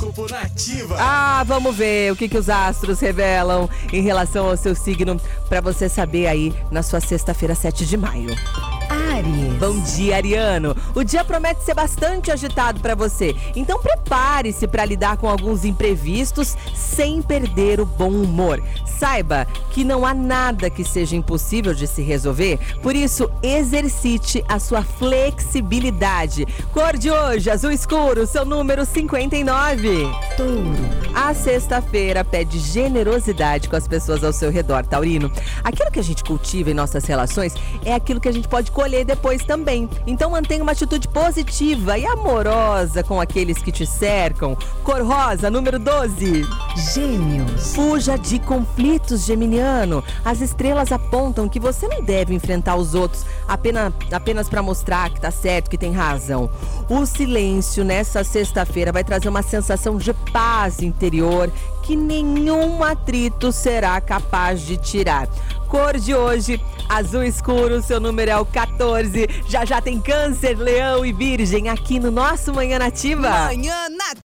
Horóscopo Nativa. Ah, vamos ver o que, que os astros revelam em relação ao seu signo para você saber aí na sua sexta-feira, 7 de maio. Ares. Bom dia, Ariano. O dia promete ser bastante agitado para você, então prepare-se para lidar com alguns imprevistos sem perder o bom humor. Saiba que não há nada que seja impossível de se resolver, por isso exercite a sua flexibilidade. Cor de hoje, azul escuro, seu número 59. Touro. A sexta-feira pede generosidade com as pessoas ao seu redor, Taurino. Aquilo que a gente cultiva em nossas relações é aquilo que a gente pode colher depois também. Então mantenha uma atitude positiva e amorosa com aqueles que te cercam. Cor rosa, número 12. Gêmeos. Fuja de conflitos, Geminiano. As estrelas apontam que você não deve enfrentar os outros apenas, apenas para mostrar que tá certo, que tem razão. O silêncio nessa sexta-feira vai trazer uma sensação de paz interior que nenhum atrito será capaz de tirar. Cor de hoje, azul escuro, seu número é o 14. Já já tem câncer, leão e virgem aqui no nosso Manhã Nativa. Manhã Nativa.